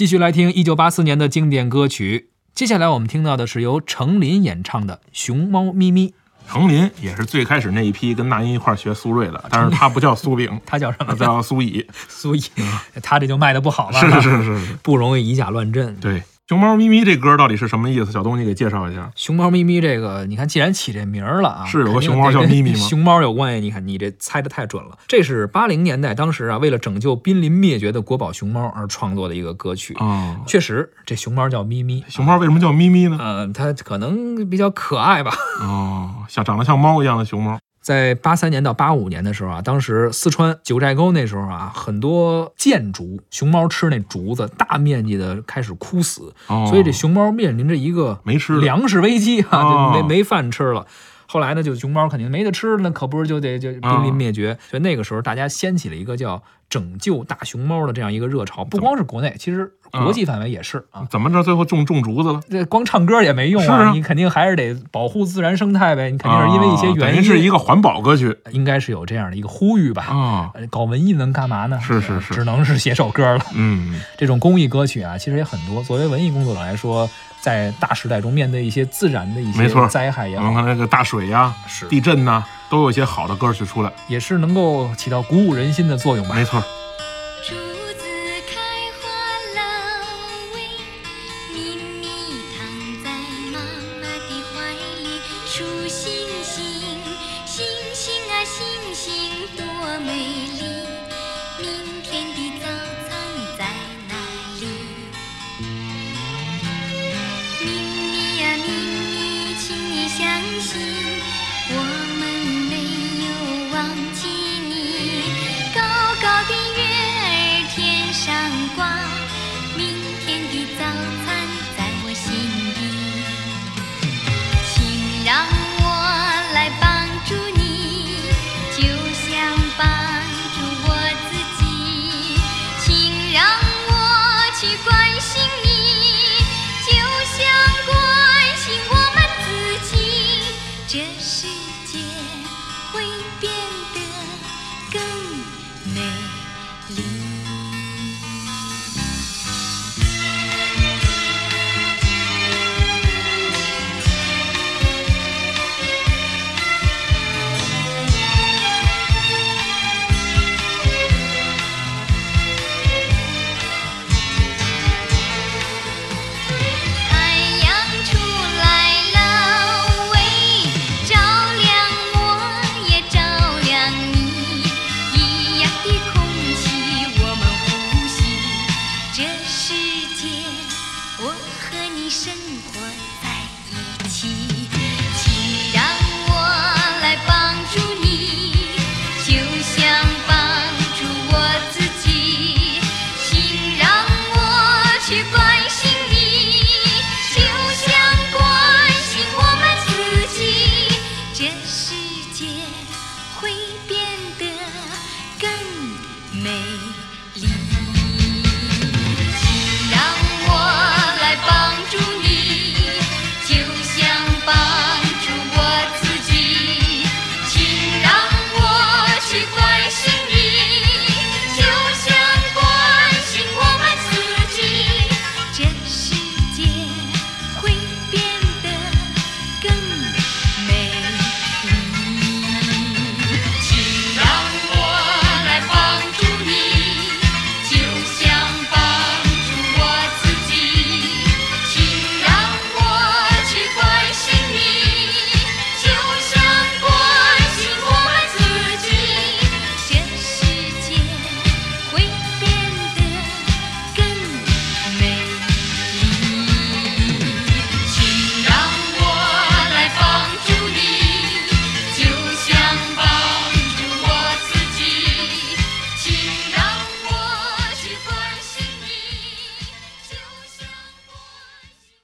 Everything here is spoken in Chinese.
继续来听一九八四年的经典歌曲。接下来我们听到的是由程琳演唱的《熊猫咪咪》。程琳也是最开始那一批跟那英一块儿学苏芮的，但是他不叫苏炳，他叫什么？他叫苏乙。苏乙，他这就卖的不好了，是是是，不容易以假乱真。对。熊猫咪咪这歌到底是什么意思？小东，你给介绍一下。熊猫咪咪这个，你看，既然起这名儿了啊，是有个熊猫叫咪咪吗？熊猫有关系？你看，你这猜的太准了。这是八零年代当时啊，为了拯救濒临灭绝的国宝熊猫而创作的一个歌曲啊。确实，这熊猫叫咪咪。熊猫为什么叫咪咪呢？呃，它可能比较可爱吧。哦，像长得像猫一样的熊猫。在八三年到八五年的时候啊，当时四川九寨沟那时候啊，很多箭竹熊猫吃那竹子，大面积的开始枯死，所以这熊猫面临着一个没吃粮食危机啊，就没没饭吃了。后来呢，就熊猫肯定没得吃，那可不是就得就濒临灭绝。所以那个时候，大家掀起了一个叫“拯救大熊猫”的这样一个热潮，不光是国内，其实国际范围也是啊。怎么着，最后种种竹子了？这光唱歌也没用啊，你肯定还是得保护自然生态呗。你肯定是因为一些原因，是一个环保歌曲，应该是有这样的一个呼吁吧？啊，搞文艺能干嘛呢？是是是，只能是写首歌了。嗯，这种公益歌曲啊，其实也很多。作为文艺工作者来说。在大时代中，面对一些自然的一些灾害也好，我们看那个大水呀、是地震呐，都有一些好的歌曲出来，也是能够起到鼓舞人心的作用吧。没错。天地这世界，我和你生活。